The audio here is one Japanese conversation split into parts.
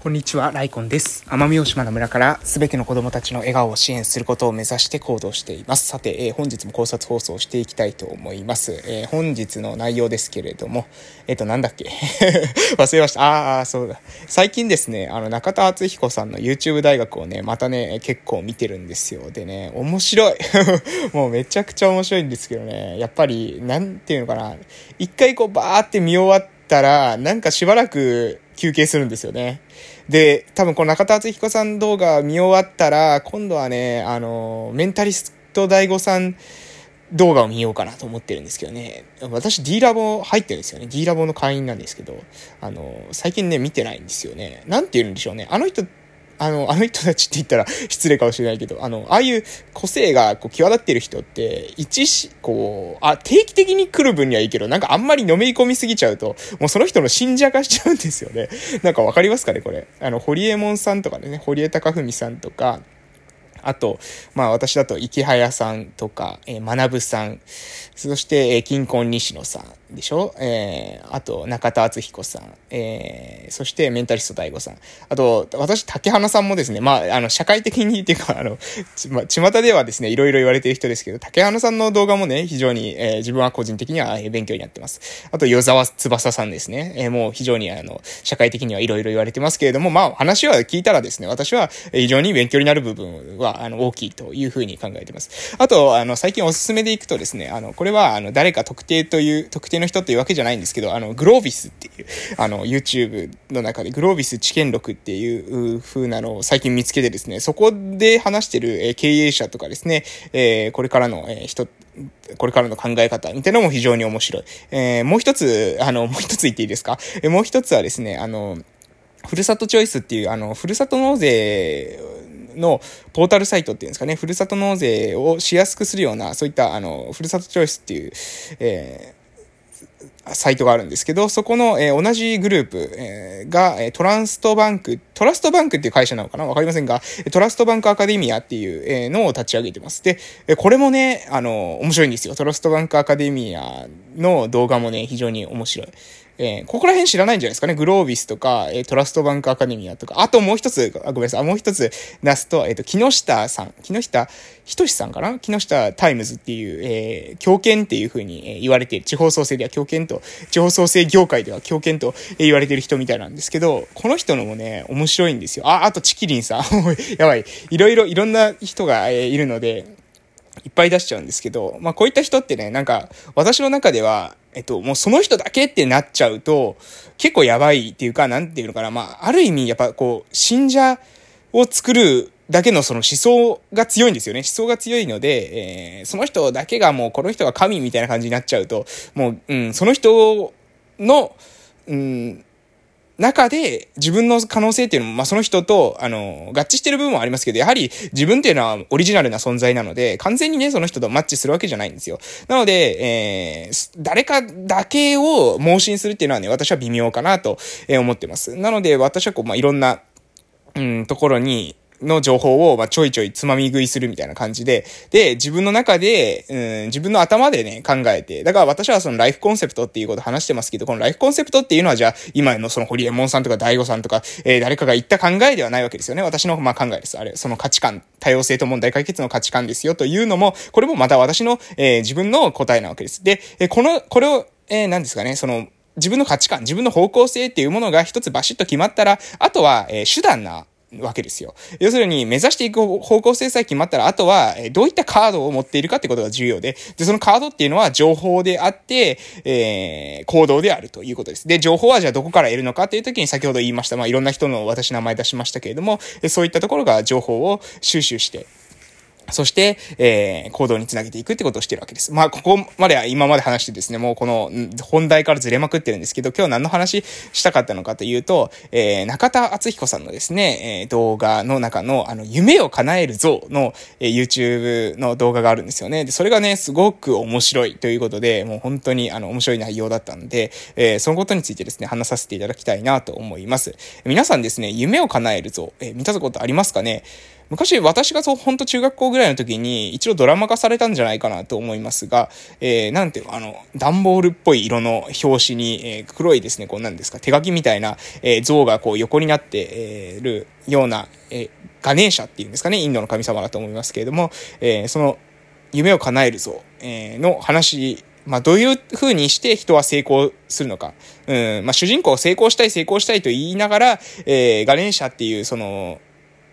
こんにちは、ライコンです。奄美大島の村からすべての子供たちの笑顔を支援することを目指して行動しています。さて、えー、本日も考察放送をしていきたいと思います。えー、本日の内容ですけれども、えっ、ー、と、なんだっけ？忘れました。ああ、そうだ。最近ですね、あの、中田敦彦さんの YouTube 大学をね、またね、結構見てるんですよ。でね、面白い。もうめちゃくちゃ面白いんですけどね、やっぱり、なんていうのかな、一回こうバーって見終わったら、なんかしばらく休憩するんですよね。で、多分この中田敦彦さん動画見終わったら、今度はね、あの、メンタリスト大悟さん動画を見ようかなと思ってるんですけどね。私 D ラボ入ってるんですよね。D ラボの会員なんですけど、あの、最近ね、見てないんですよね。なんて言うんでしょうね。あの人あの、あの人たちって言ったら失礼かもしれないけど、あの、ああいう個性がこう際立ってる人って、一し、こう、あ、定期的に来る分にはいいけど、なんかあんまりのめり込みすぎちゃうと、もうその人の信者化しちゃうんですよね。なんかわかりますかね、これ。あの、堀江門さんとかね、堀江貴文さんとか、あと、まあ私だと、池早さんとか、えー、学さん、そして、えー、金婚西野さんでしょ？えー、あと、中田敦彦さん、えー、そしてメンタリスト大悟さん。あと、私、竹花さんもですね、まあ、あの、社会的にっていうか、あの、ち、ま、巷ではですね、いろいろ言われてる人ですけど、竹花さんの動画もね、非常に、えー、自分は個人的には勉強になってます。あと、与沢翼さんですね。えー、もう非常に、あの、社会的にはいろいろ言われてますけれども、まあ、話は聞いたらですね、私は非常に勉強になる部分は、あの、大きいというふうに考えてます。あと、あの、最近おすすめでいくとですね、あの、これは、あの、誰か特定という、特定の人というわけじゃないんですけど、あの、グロービスっていう、あの、YouTube の中でグロービス知見録っていう風なのを最近見つけてですね、そこで話してる、え経営者とかですね、え、これからの、え人、これからの考え方みたいなのも非常に面白い。えー、もう一つ、あの、もう一つ言っていいですか、え、もう一つはですね、あの、ふるさとチョイスっていう、あの、ふるさと納税のポータルサイトっていうんですかね、ふるさと納税をしやすくするような、そういった、あの、ふるさとチョイスっていう、えーサイトがあるんですけど、そこの、えー、同じグループ、えー、が、え、トランストバンク、トラストバンクっていう会社なのかな？わかりませんが、トラストバンクアカデミアっていう、え、のを立ち上げてます。で、えこれもね、あの、面白いんですよ。トラストバンクアカデミアの動画もね、非常に面白い。えー、ここら辺知らないんじゃないですかね。グロービスとか、えー、トラストバンクアカデミアとか、あともう一つ、あごめんなさい、もう一つ出すと、えっ、ー、と、木下さん、木下ひとしさんかな？木下タイムズっていう、えー、狂犬っていう風に、言われている、地方創生では狂犬と、地方創生業界では狂犬と、言われてる人みたいなんですけど、この人のもね、面白いんですよ。あ、あとちきりんさん。やばい。いろいろ、いろんな人が、えー、いるので、いっぱい出しちゃうんですけど、まあこういった人ってね、なんか、私の中では、えっと、もうその人だけってなっちゃうと、結構やばいっていうか、なんていうのかな、まあ、ある意味、やっぱこう、信者を作るだけのその思想が強いんですよね。思想が強いので、えー、その人だけがもうこの人が神みたいな感じになっちゃうと、もう、うん、その人の、うん、中で自分の可能性っていうのも、まあ、その人と、あの、合致してる部分もありますけど、やはり自分っていうのはオリジナルな存在なので、完全にね、その人とマッチするわけじゃないんですよ。なので、えー、誰かだけを盲信するっていうのはね、私は微妙かなと思ってます。なので、私はこう、まあ、いろんな、うん、ところに、の情報を、まあ、ちょいちょいつまみ食いするみたいな感じで、で、自分の中で、うん、自分の頭でね、考えて、だから私はそのライフコンセプトっていうこと話してますけど、このライフコンセプトっていうのはじゃあ、今のそのホリエモンさんとか大悟さんとか、えー、誰かが言った考えではないわけですよね。私の、まあ、考えです。あれ、その価値観、多様性と問題解決の価値観ですよというのも、これもまた私の、えー、自分の答えなわけです。で、えこの、これを、えー、何ですかね、その、自分の価値観、自分の方向性っていうものが一つバシッと決まったら、あとは、え、手段なわけですよ。要するに、目指していく方向性さえ決まったら、あとは、どういったカードを持っているかってことが重要で、で、そのカードっていうのは情報であって、えー、行動であるということです。で、情報はじゃあどこから得るのかっていう時に先ほど言いました、まあ、いろんな人の私名前出しましたけれども、そういったところが情報を収集して、そして、えー、行動につなげていくってことをしてるわけです。まあ、ここまでは今まで話してですね、もうこの本題からずれまくってるんですけど、今日何の話したかったのかというと、えー、中田敦彦さんのですね、えー、動画の中の、あの、夢を叶える像の、えー、YouTube の動画があるんですよね。で、それがね、すごく面白いということで、もう本当に、あの、面白い内容だったんで、えー、そのことについてですね、話させていただきたいなと思います。皆さんですね、夢を叶える像、えー、見たことありますかね？昔私がそう、ほんと中学校ぐらいの時に一度ドラマ化されたんじゃないかなと思いますが、えー、なんていうあの、段ボールっぽい色の表紙に、えー、黒いですね、こうなんですか、手書きみたいな、えー、像がこう横になって、えー、るような、えー、ガネーシャっていうんですかね、インドの神様だと思いますけれども、えー、その、夢を叶える像、えー、の話まあ、どういう風にして人は成功するのか。うん、まあ、主人公成功したい成功したいと言いながら、えー、ガレンシャっていう、その、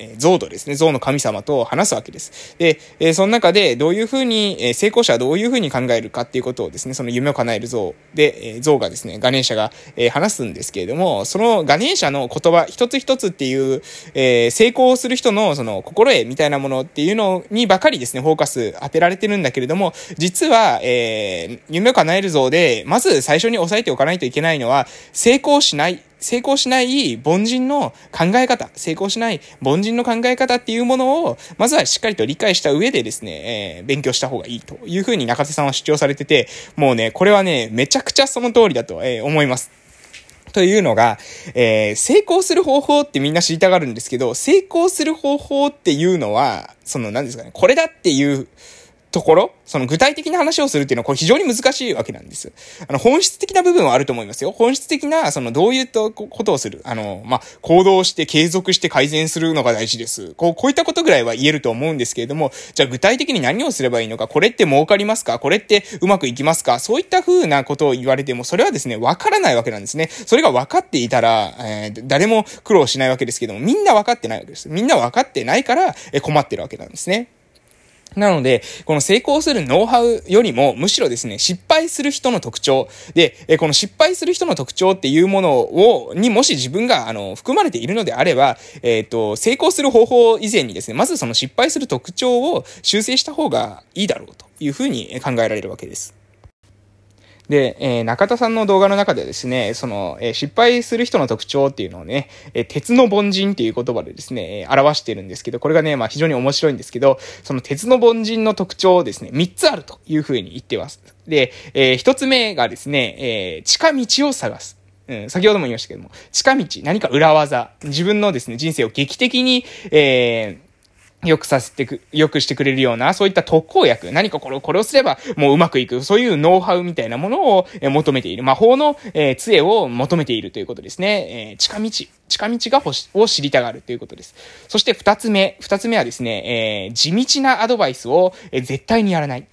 えゾウドですね、ゾウの神様と話すわけです。で、えその中でどういうふうに、え成功者はどういうふうに考えるかっていうことをですね、その夢を叶えるゾウで、えゾウがですね、ガネーシャが、え話すんですけれども、そのガネーシャの言葉一つ一つっていう、え成功する人のその心得みたいなものっていうのにばかりですね、フォーカス当てられてるんだけれども、実は、え、夢を叶えるゾウで、まず最初に押さえておかないといけないのは、成功しない成功しない凡人の考え方、成功しない凡人の考え方っていうものを、まずはしっかりと理解した上でですね、えー、勉強した方がいいというふうに中手さんは主張されてて、もうね、これはね、めちゃくちゃその通りだと、えー、思います。というのが、えー、成功する方法ってみんな知りたがるんですけど、成功する方法っていうのは、その何ですかね、これだっていう、ところ、その具体的な話をするっていうのはこれ非常に難しいわけなんです。あの、本質的な部分はあると思いますよ。本質的な、その、どういったことをする。あの、まあ、行動して継続して改善するのが大事です。こう、こういったことぐらいは言えると思うんですけれども、じゃあ具体的に何をすればいいのか、これって儲かりますか？これってうまくいきますか？そういった風なことを言われても、それはですね、わからないわけなんですね。それが分かっていたら、えー、誰も苦労しないわけですけども、みんな分かってないわけです。みんな分かってないから、え困ってるわけなんですね。なので、この成功するノウハウよりも、むしろですね、失敗する人の特徴で、えこの失敗する人の特徴っていうものを、にもし自分が、あの、含まれているのであれば、えっ、ー、と、成功する方法以前にですね、まずその失敗する特徴を修正した方がいいだろうというふうに考えられるわけです。で、えー、中田さんの動画の中でですね、その、えー、失敗する人の特徴っていうのをね、えー、鉄の凡人っていう言葉でですね、え、表してるんですけど、これがね、まあ非常に面白いんですけど、その鉄の凡人の特徴をですね、3つあるというふうに言ってます。で、え、1つ目がですね、えー、近道を探す。うん、先ほども言いましたけども、近道、何か裏技、自分のですね、人生を劇的に、えー、良くさせてく、良くしてくれるような、そういった特効薬、何かこれを、これをすればもううまくいく、そういうノウハウみたいなものを、求めている。魔法の、えー、杖を求めているということですね。えー、近道、近道が欲し、を知りたがるということです。そして二つ目、二つ目はですね、えー、地道なアドバイスを、え絶対にやらない。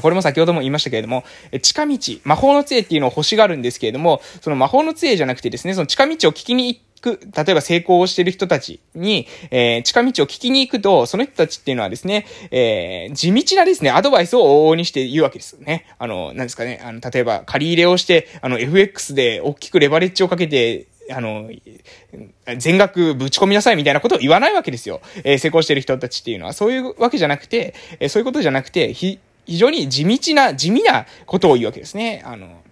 これも先ほども言いましたけれども、近道、魔法の杖っていうのを欲しがるんですけれども、その魔法の杖じゃなくてですね、その近道を聞きに行って、く、例えば成功をしている人たちに、えー、近道を聞きに行くと、その人たちっていうのはですね、えー、地道なですね、アドバイスを往々にして言うわけですよね。あの、なんですかね、あの、例えば借り入れをして、あの、FX で大きくレバレッジをかけて、あの、全額ぶち込みなさいみたいなことを言わないわけですよ。えー、成功してる人たちっていうのは。そういうわけじゃなくて、えー、そういうことじゃなくて、非常に地道な、地味なことを言うわけですね。あの、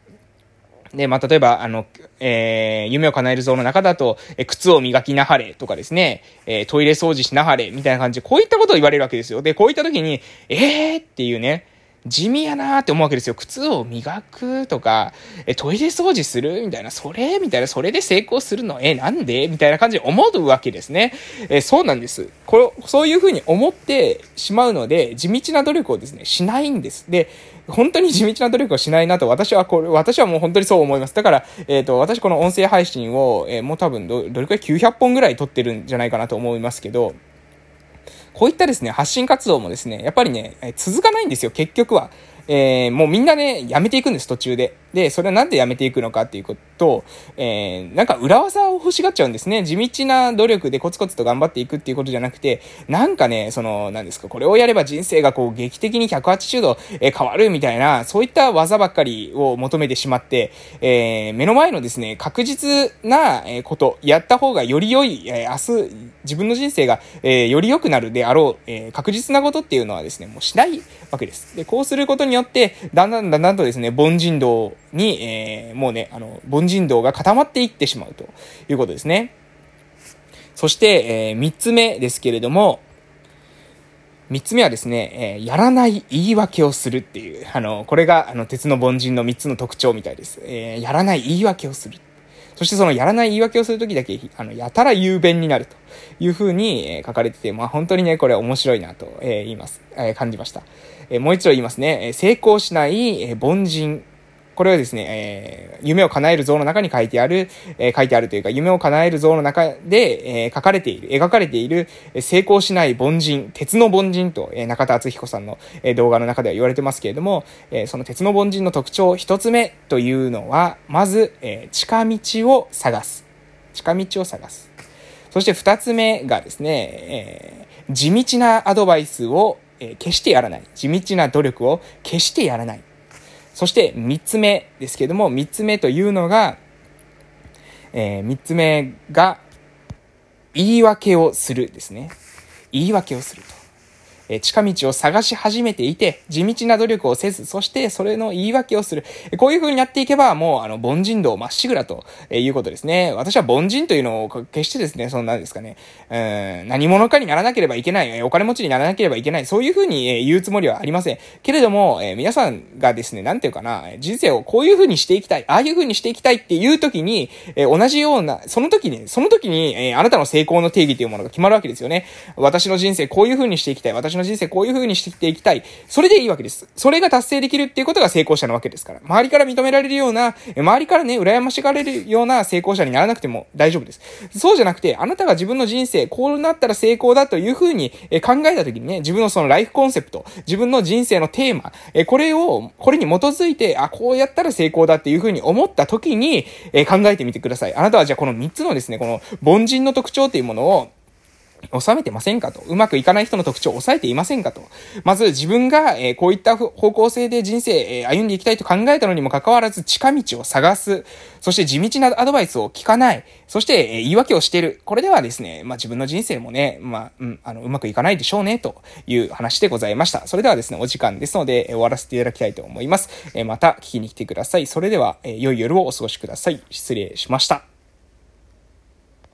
で、まあ、例えば、あの、えー、夢を叶える像の中だと、えー、靴を磨きなはれとかですね、えー、トイレ掃除しなはれみたいな感じで、こういったことを言われるわけですよ。で、こういった時に、えーっていうね、地味やなーって思うわけですよ。靴を磨くとか、え、トイレ掃除する？みたいな、それ？みたいな、それで成功するの？え、なんで？みたいな感じで思うわけですね。え、そうなんです。これ、そういうふうに思ってしまうので、地道な努力をですね、しないんです。で、本当に地道な努力をしないなと、私はこれ、私はもう本当にそう思います。だから、えっ、ー、と、私この音声配信を、えー、もう多分ど、どれくらい？900本ぐらい撮ってるんじゃないかなと思いますけど、こういったですね、発信活動もですね、やっぱりね、続かないんですよ、結局は。えー、もうみんなね、やめていくんです、途中で。で、それはなんでやめていくのかっていうことと、えー、なんか裏技を欲しがっちゃうんですね。地道な努力でコツコツと頑張っていくっていうことじゃなくて、なんかね、その、なんですか、これをやれば人生がこう劇的に180度、え変わるみたいな、そういった技ばっかりを求めてしまって、えー、目の前のですね、確実なこと、やった方がより良い、えー、明日、自分の人生が、えー、より良くなるであろう、えー、確実なことっていうのはですね、もうしないわけです。で、こうすることによって、だんだんだんだんとですね、凡人道に、えー、もうね、あの、凡人道が固まっていってしまうということですね。そして、えー、三つ目ですけれども、三つ目はですね、えー、やらない言い訳をするっていう、あの、これが、あの、鉄の凡人の三つの特徴みたいです。えー、やらない言い訳をする。そしてそのやらない言い訳をするときだけ、あの、やたら雄弁になるというふうに、え書かれてて、まあ本当にね、これ面白いなと、え言います、え感じました。えもう一度言いますね。成功しない、え凡人これはですね、えー、夢を叶える像の中に書いてある、えー、書いてあるというか、夢を叶える像の中で、えー、書かれている、描かれている、成功しない凡人、鉄の凡人と、えー、中田敦彦さんの、えー、動画の中では言われてますけれども、えー、その鉄の凡人の特徴一つ目というのは、まず、えー、近道を探す。近道を探す。そして二つ目がですね、えー、地道なアドバイスを、えー、決してやらない。地道な努力を決してやらない。そして3つ目ですけども、3つ目というのが、えー、3つ目が、言い訳をするですね。言い訳をすると。え近道を探し始めていて、地道な努力をせず、そしてそれの言い訳をする。こういう風にやっていけば、もう、あの、凡人道まっしぐらとえいうことですね。私は凡人というのを決してですね、そんなんですかね、うん、何者かにならなければいけない、お金持ちにならなければいけない、そういう風に言うつもりはありません。けれども、え皆さんがですね、なんていうかな、人生をこういう風にしていきたい、ああいう風にしていきたいっていう時に、え同じような、その時に、その時に、えあなたの成功の定義というものが決まるわけですよね。私の人生こういう風にしていきたい、私のの人生こういう風にしていきたい。それでいいわけです。それが達成できるっていうことが成功者なわけですから。周りから認められるような、周りからね、羨ましがれるような成功者にならなくても大丈夫です。そうじゃなくて、あなたが自分の人生、こうなったら成功だという風に考えた時にね、自分のそのライフコンセプト、自分の人生のテーマ、これを、これに基づいて、あ、こうやったら成功だっていう風に思った時に、考えてみてください。あなたはじゃあこの3つのですね、この凡人の特徴っていうものを、収めてませんかと。うまくいかない人の特徴を抑えていませんかと。まず自分が、えー、こういった方向性で人生、えー、歩んでいきたいと考えたのにもかかわらず近道を探す。そして地道なアドバイスを聞かない。そして、えー、言い訳をしている。これではですね、まあ自分の人生もね、まあ、うん、あの、うまくいかないでしょうね、という話でございました。それではですね、お時間ですので、え終わらせていただきたいと思います。えまた聞きに来てください。それでは、え良い夜をお過ごしください。失礼しました。